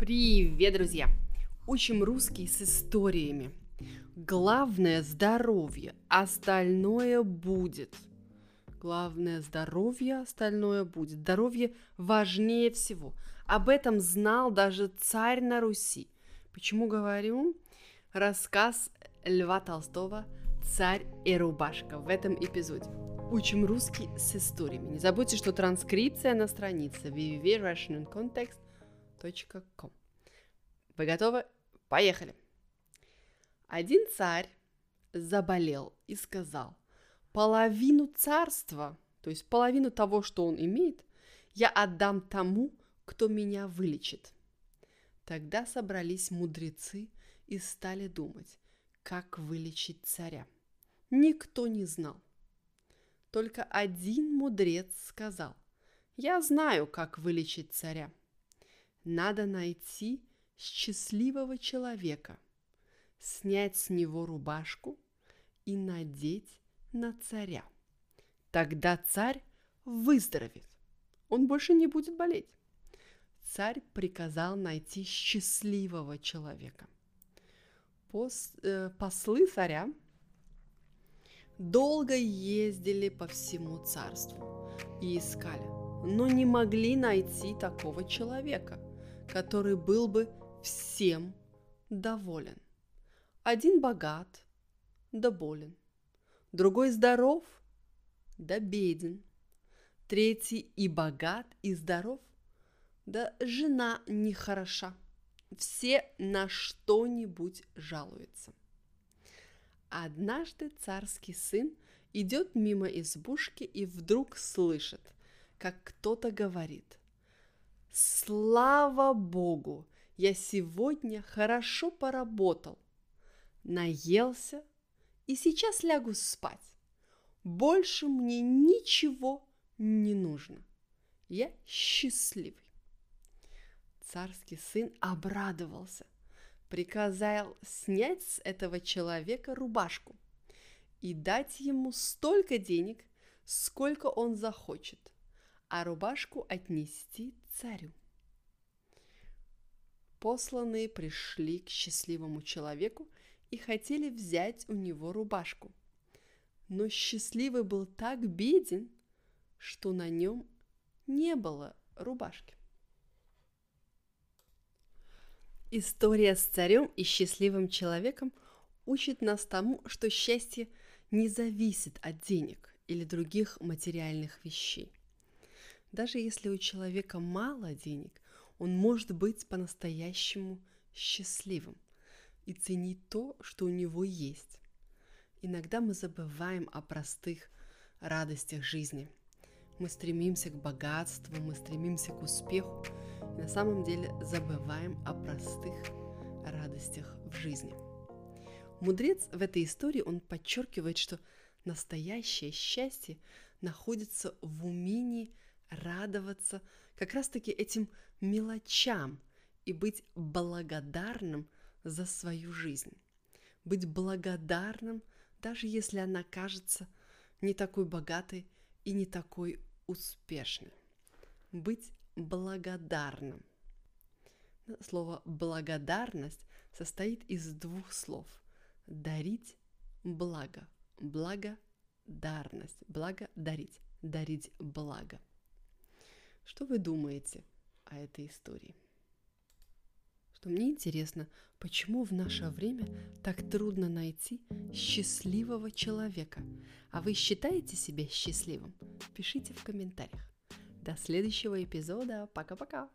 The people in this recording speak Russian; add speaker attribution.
Speaker 1: Привет, друзья! Учим русский с историями. Главное – здоровье, остальное будет. Главное – здоровье, остальное будет. Здоровье важнее всего. Об этом знал даже царь на Руси. Почему говорю? Рассказ Льва Толстого «Царь и рубашка» в этом эпизоде. Учим русский с историями. Не забудьте, что транскрипция на странице www.russiancontext.com Вы готовы? Поехали! Один царь заболел и сказал, половину царства, то есть половину того, что он имеет, я отдам тому, кто меня вылечит. Тогда собрались мудрецы и стали думать, как вылечить царя. Никто не знал. Только один мудрец сказал, я знаю, как вылечить царя. Надо найти счастливого человека, снять с него рубашку и надеть на царя. Тогда царь выздоровеет. Он больше не будет болеть. Царь приказал найти счастливого человека. Пос, э, послы царя долго ездили по всему царству и искали, но не могли найти такого человека, который был бы всем доволен. Один богат, да болен, другой здоров, да беден, третий и богат, и здоров, да жена нехороша. Все на что-нибудь жалуются. Однажды царский сын идет мимо избушки и вдруг слышит, как кто-то говорит «Слава Богу! Я сегодня хорошо поработал, наелся и сейчас лягу спать. Больше мне ничего не нужно. Я счастливый. Царский сын обрадовался, приказал снять с этого человека рубашку и дать ему столько денег, сколько он захочет, а рубашку отнести царю посланные пришли к счастливому человеку и хотели взять у него рубашку. Но счастливый был так беден, что на нем не было рубашки. История с царем и счастливым человеком учит нас тому, что счастье не зависит от денег или других материальных вещей. Даже если у человека мало денег, он может быть по-настоящему счастливым и ценить то, что у него есть. Иногда мы забываем о простых радостях жизни. Мы стремимся к богатству, мы стремимся к успеху, и на самом деле забываем о простых радостях в жизни. Мудрец в этой истории, он подчеркивает, что настоящее счастье находится в умении радоваться как раз-таки этим мелочам и быть благодарным за свою жизнь. Быть благодарным, даже если она кажется не такой богатой и не такой успешной. Быть благодарным. Слово благодарность состоит из двух слов. Дарить благо. Благодарность. Благодарить. Дарить благо. Что вы думаете о этой истории? Что мне интересно, почему в наше время так трудно найти счастливого человека? А вы считаете себя счастливым? Пишите в комментариях. До следующего эпизода. Пока-пока.